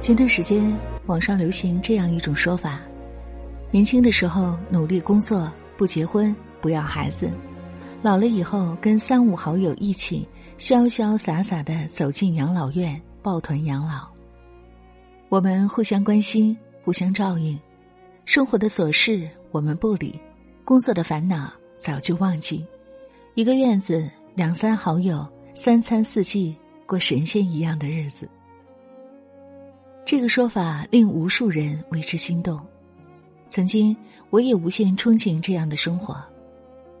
前段时间，网上流行这样一种说法：年轻的时候努力工作，不结婚，不要孩子；老了以后，跟三五好友一起潇潇洒洒的走进养老院，抱团养老。我们互相关心，互相照应，生活的琐事我们不理，工作的烦恼早就忘记。一个院子，两三好友，三餐四季，过神仙一样的日子。这个说法令无数人为之心动。曾经，我也无限憧憬这样的生活。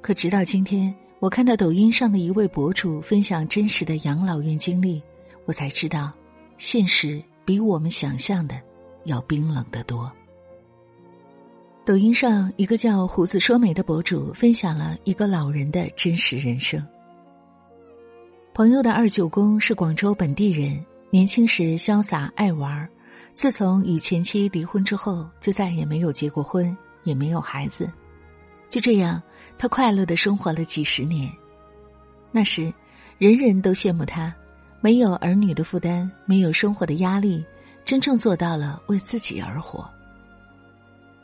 可直到今天，我看到抖音上的一位博主分享真实的养老院经历，我才知道，现实比我们想象的要冰冷得多。抖音上一个叫“胡子说媒”的博主分享了一个老人的真实人生。朋友的二舅公是广州本地人，年轻时潇洒爱玩自从与前妻离婚之后，就再也没有结过婚，也没有孩子。就这样，他快乐的生活了几十年。那时，人人都羡慕他，没有儿女的负担，没有生活的压力，真正做到了为自己而活。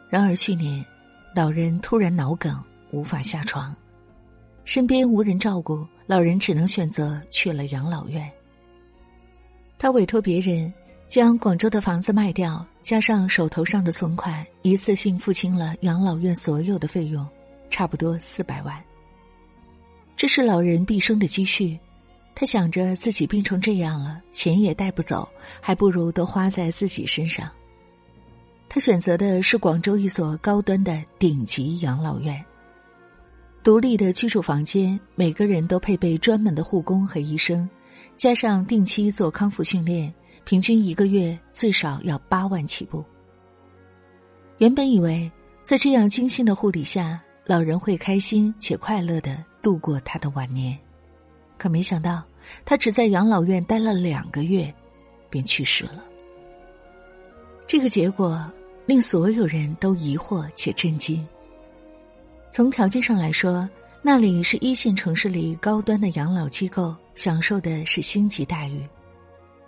然而去年，老人突然脑梗，无法下床，身边无人照顾，老人只能选择去了养老院。他委托别人。将广州的房子卖掉，加上手头上的存款，一次性付清了养老院所有的费用，差不多四百万。这是老人毕生的积蓄，他想着自己病成这样了，钱也带不走，还不如都花在自己身上。他选择的是广州一所高端的顶级养老院，独立的居住房间，每个人都配备专门的护工和医生，加上定期做康复训练。平均一个月最少要八万起步。原本以为在这样精心的护理下，老人会开心且快乐的度过他的晚年，可没想到他只在养老院待了两个月，便去世了。这个结果令所有人都疑惑且震惊。从条件上来说，那里是一线城市里高端的养老机构，享受的是星级待遇。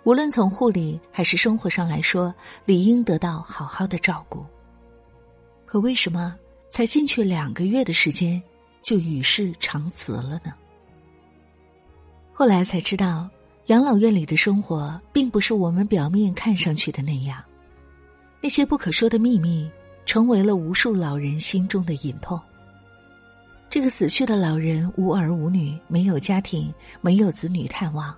无论从护理还是生活上来说，理应得到好好的照顾。可为什么才进去两个月的时间，就与世长辞了呢？后来才知道，养老院里的生活并不是我们表面看上去的那样，那些不可说的秘密，成为了无数老人心中的隐痛。这个死去的老人无儿无女，没有家庭，没有子女探望。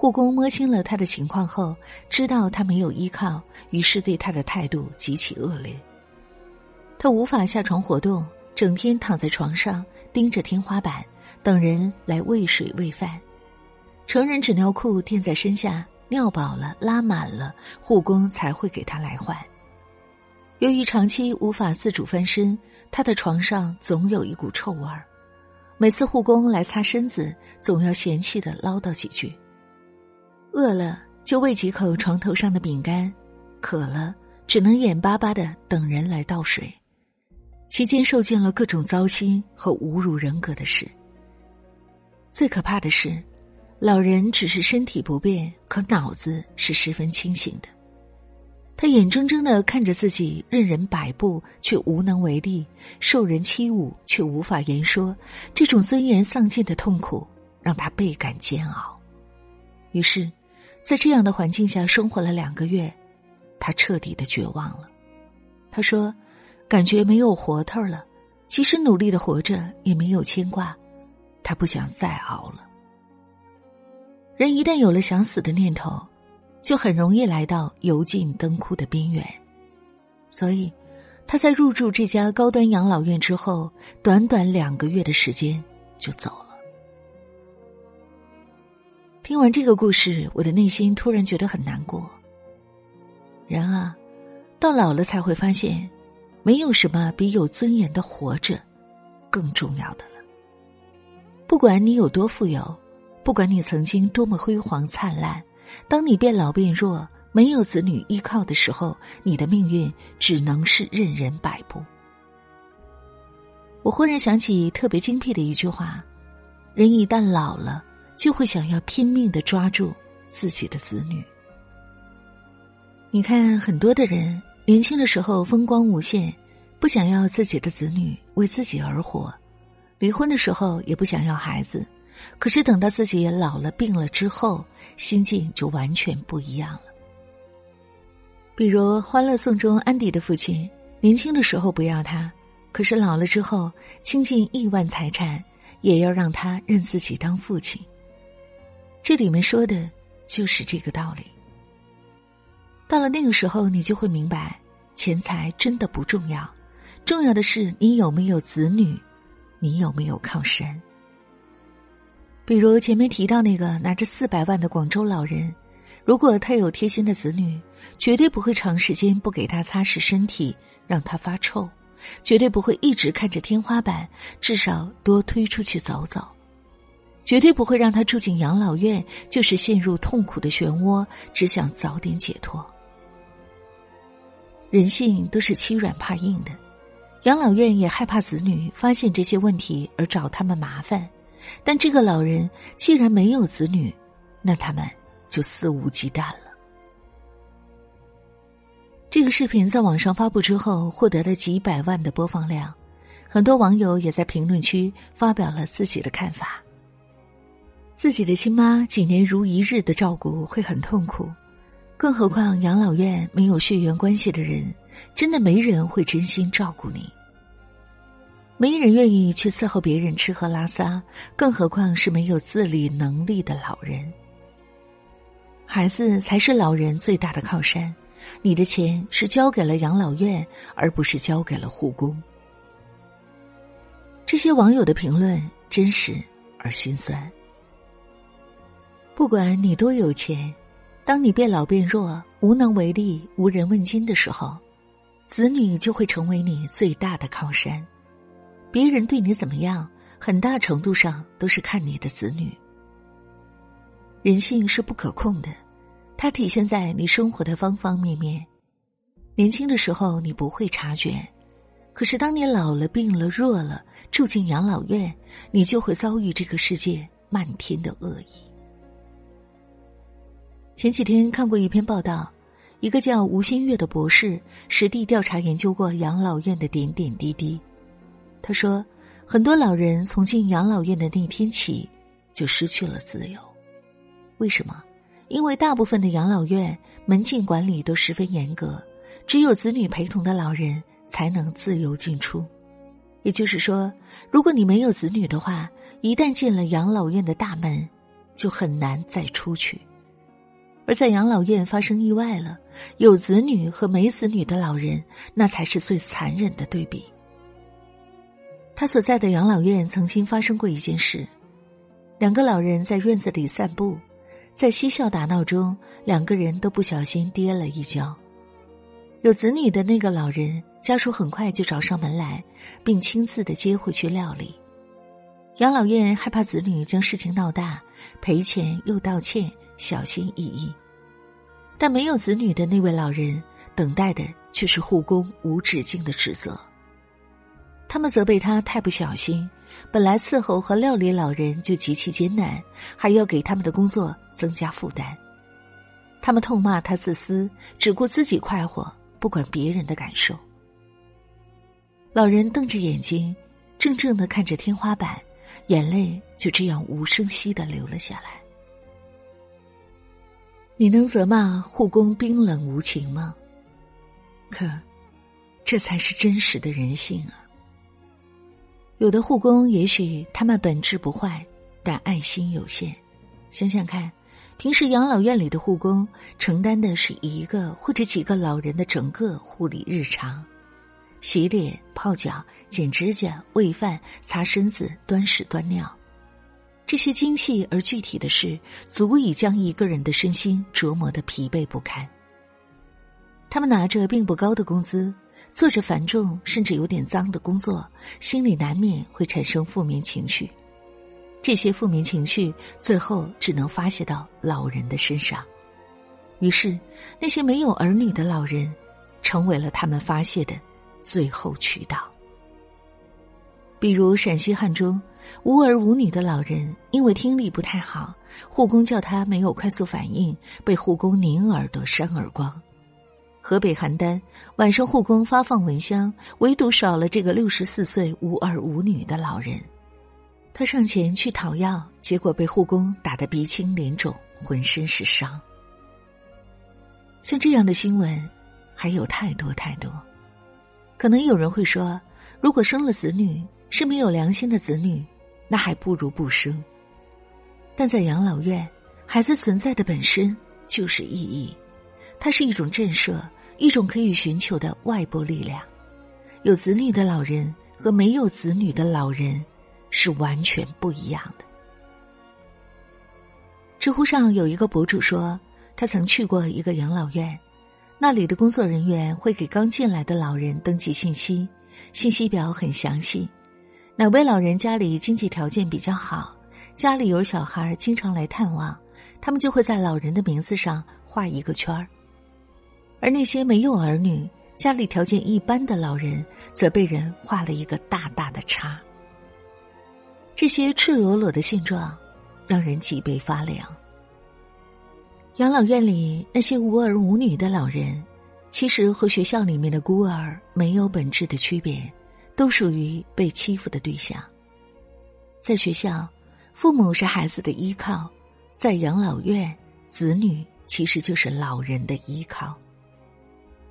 护工摸清了他的情况后，知道他没有依靠，于是对他的态度极其恶劣。他无法下床活动，整天躺在床上盯着天花板，等人来喂水喂饭。成人纸尿裤垫在身下，尿饱了拉满了，护工才会给他来换。由于长期无法自主翻身，他的床上总有一股臭味儿。每次护工来擦身子，总要嫌弃的唠叨几句。饿了就喂几口床头上的饼干，渴了只能眼巴巴的等人来倒水，期间受尽了各种糟心和侮辱人格的事。最可怕的是，老人只是身体不便，可脑子是十分清醒的。他眼睁睁的看着自己任人摆布，却无能为力；受人欺侮，却无法言说。这种尊严丧尽的痛苦，让他倍感煎熬。于是。在这样的环境下生活了两个月，他彻底的绝望了。他说：“感觉没有活头了，即使努力的活着也没有牵挂，他不想再熬了。”人一旦有了想死的念头，就很容易来到油尽灯枯的边缘。所以，他在入住这家高端养老院之后，短短两个月的时间就走了。听完这个故事，我的内心突然觉得很难过。人啊，到老了才会发现，没有什么比有尊严的活着更重要的了。不管你有多富有，不管你曾经多么辉煌灿烂，当你变老变弱，没有子女依靠的时候，你的命运只能是任人摆布。我忽然想起特别精辟的一句话：人一旦老了。就会想要拼命的抓住自己的子女。你看，很多的人年轻的时候风光无限，不想要自己的子女为自己而活，离婚的时候也不想要孩子，可是等到自己老了病了之后，心境就完全不一样了。比如《欢乐颂》中安迪的父亲，年轻的时候不要他，可是老了之后倾尽亿万财产，也要让他认自己当父亲。这里面说的就是这个道理。到了那个时候，你就会明白，钱财真的不重要，重要的是你有没有子女，你有没有靠山。比如前面提到那个拿着四百万的广州老人，如果他有贴心的子女，绝对不会长时间不给他擦拭身体，让他发臭，绝对不会一直看着天花板，至少多推出去走走，绝对不会让他住进养老院，就是陷入痛苦的漩涡，只想早点解脱。人性都是欺软怕硬的，养老院也害怕子女发现这些问题而找他们麻烦，但这个老人既然没有子女，那他们就肆无忌惮了。这个视频在网上发布之后，获得了几百万的播放量，很多网友也在评论区发表了自己的看法。自己的亲妈几年如一日的照顾会很痛苦。更何况养老院没有血缘关系的人，真的没人会真心照顾你，没人愿意去伺候别人吃喝拉撒，更何况是没有自理能力的老人。孩子才是老人最大的靠山，你的钱是交给了养老院，而不是交给了护工。这些网友的评论真实而心酸。不管你多有钱。当你变老变弱、无能为力、无人问津的时候，子女就会成为你最大的靠山。别人对你怎么样，很大程度上都是看你的子女。人性是不可控的，它体现在你生活的方方面面。年轻的时候你不会察觉，可是当你老了、病了、弱了，住进养老院，你就会遭遇这个世界漫天的恶意。前几天看过一篇报道，一个叫吴新月的博士实地调查研究过养老院的点点滴滴。他说，很多老人从进养老院的那天起就失去了自由。为什么？因为大部分的养老院门禁管理都十分严格，只有子女陪同的老人才能自由进出。也就是说，如果你没有子女的话，一旦进了养老院的大门，就很难再出去。而在养老院发生意外了，有子女和没子女的老人，那才是最残忍的对比。他所在的养老院曾经发生过一件事：两个老人在院子里散步，在嬉笑打闹中，两个人都不小心跌了一跤。有子女的那个老人家属很快就找上门来，并亲自的接回去料理。养老院害怕子女将事情闹大，赔钱又道歉。小心翼翼，但没有子女的那位老人等待的却是护工无止境的指责。他们责备他太不小心，本来伺候和料理老人就极其艰难，还要给他们的工作增加负担。他们痛骂他自私，只顾自己快活，不管别人的感受。老人瞪着眼睛，怔怔的看着天花板，眼泪就这样无声息的流了下来。你能责骂护工冰冷无情吗？可，这才是真实的人性啊！有的护工也许他们本质不坏，但爱心有限。想想看，平时养老院里的护工承担的是一个或者几个老人的整个护理日常：洗脸、泡脚、剪指甲、喂饭、擦身子、端屎端尿。这些精细而具体的事，足以将一个人的身心折磨得疲惫不堪。他们拿着并不高的工资，做着繁重甚至有点脏的工作，心里难免会产生负面情绪。这些负面情绪最后只能发泄到老人的身上，于是那些没有儿女的老人，成为了他们发泄的最后渠道。比如陕西汉中。无儿无女的老人因为听力不太好，护工叫他没有快速反应，被护工拧耳朵扇耳光。河北邯郸晚上护工发放蚊香，唯独少了这个六十四岁无儿无女的老人。他上前去讨药，结果被护工打得鼻青脸肿，浑身是伤。像这样的新闻还有太多太多。可能有人会说，如果生了子女是没有良心的子女，那还不如不生。但在养老院，孩子存在的本身就是意义，它是一种震慑，一种可以寻求的外部力量。有子女的老人和没有子女的老人。是完全不一样的。知乎上有一个博主说，他曾去过一个养老院，那里的工作人员会给刚进来的老人登记信息，信息表很详细。哪位老人家里经济条件比较好，家里有小孩经常来探望，他们就会在老人的名字上画一个圈儿；而那些没有儿女、家里条件一般的老人，则被人画了一个大大的叉。这些赤裸裸的现状，让人脊背发凉。养老院里那些无儿无女的老人，其实和学校里面的孤儿没有本质的区别，都属于被欺负的对象。在学校，父母是孩子的依靠；在养老院，子女其实就是老人的依靠。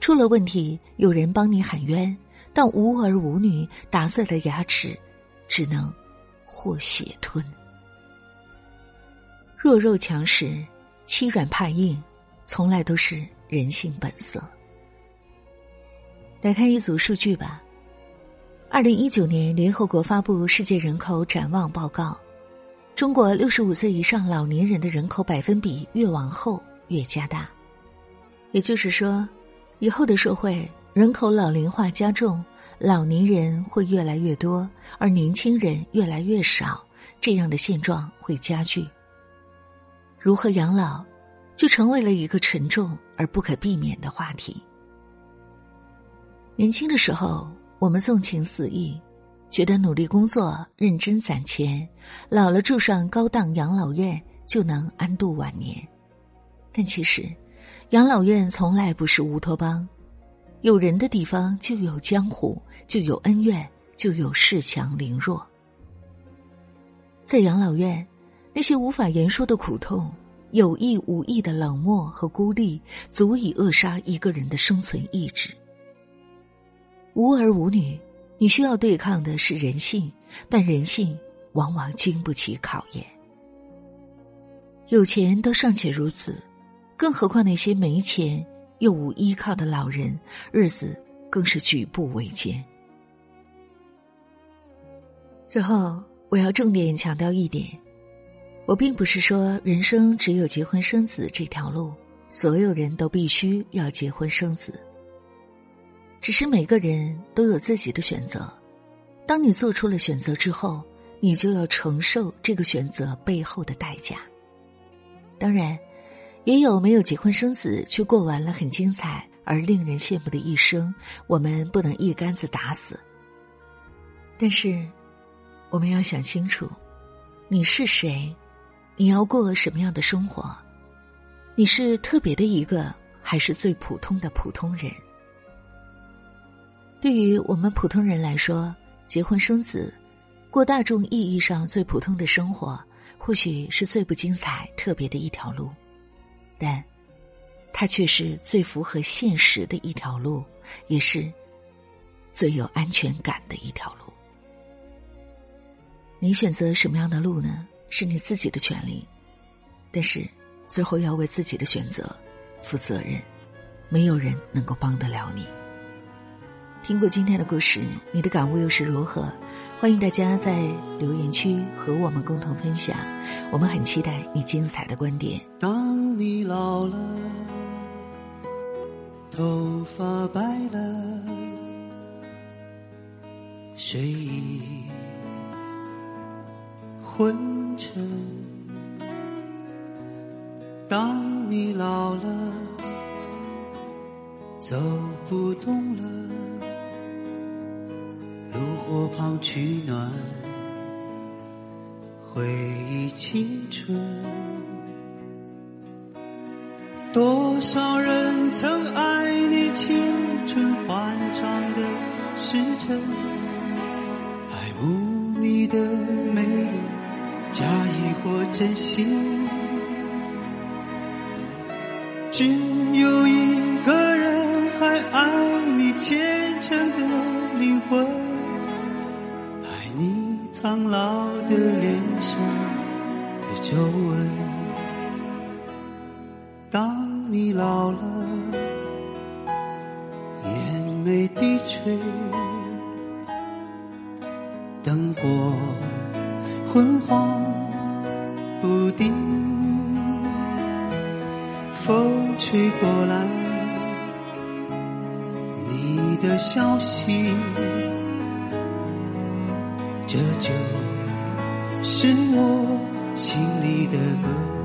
出了问题，有人帮你喊冤，但无儿无女打碎了牙齿，只能。或血吞，弱肉强食，欺软怕硬，从来都是人性本色。来看一组数据吧。二零一九年，联合国发布《世界人口展望报告》，中国六十五岁以上老年人的人口百分比越往后越加大，也就是说，以后的社会人口老龄化加重。老年人会越来越多，而年轻人越来越少，这样的现状会加剧。如何养老，就成为了一个沉重而不可避免的话题。年轻的时候，我们纵情肆意，觉得努力工作、认真攒钱，老了住上高档养老院就能安度晚年。但其实，养老院从来不是乌托邦。有人的地方就有江湖，就有恩怨，就有恃强凌弱。在养老院，那些无法言说的苦痛、有意无意的冷漠和孤立，足以扼杀一个人的生存意志。无儿无女，你需要对抗的是人性，但人性往往经不起考验。有钱都尚且如此，更何况那些没钱。又无依靠的老人，日子更是举步维艰。最后，我要重点强调一点：我并不是说人生只有结婚生子这条路，所有人都必须要结婚生子。只是每个人都有自己的选择，当你做出了选择之后，你就要承受这个选择背后的代价。当然。也有没有结婚生子却过完了很精彩而令人羡慕的一生，我们不能一竿子打死。但是，我们要想清楚，你是谁，你要过什么样的生活，你是特别的一个，还是最普通的普通人？对于我们普通人来说，结婚生子，过大众意义上最普通的生活，或许是最不精彩、特别的一条路。但，它却是最符合现实的一条路，也是最有安全感的一条路。你选择什么样的路呢？是你自己的权利，但是最后要为自己的选择负责任，没有人能够帮得了你。听过今天的故事，你的感悟又是如何？欢迎大家在留言区和我们共同分享，我们很期待你精彩的观点。当你老了，头发白了，睡意昏沉。当你老了，走不动了。炉旁取暖，回忆青春。多少人曾爱你。青春欢畅的时辰，爱慕你的美丽，假意或真心。只有一个人还爱你虔诚的灵魂，苍老的脸上的皱纹。当你老了，眼眉低垂，灯火昏黄不定，风吹过来，你的消息，这就是我心里的歌。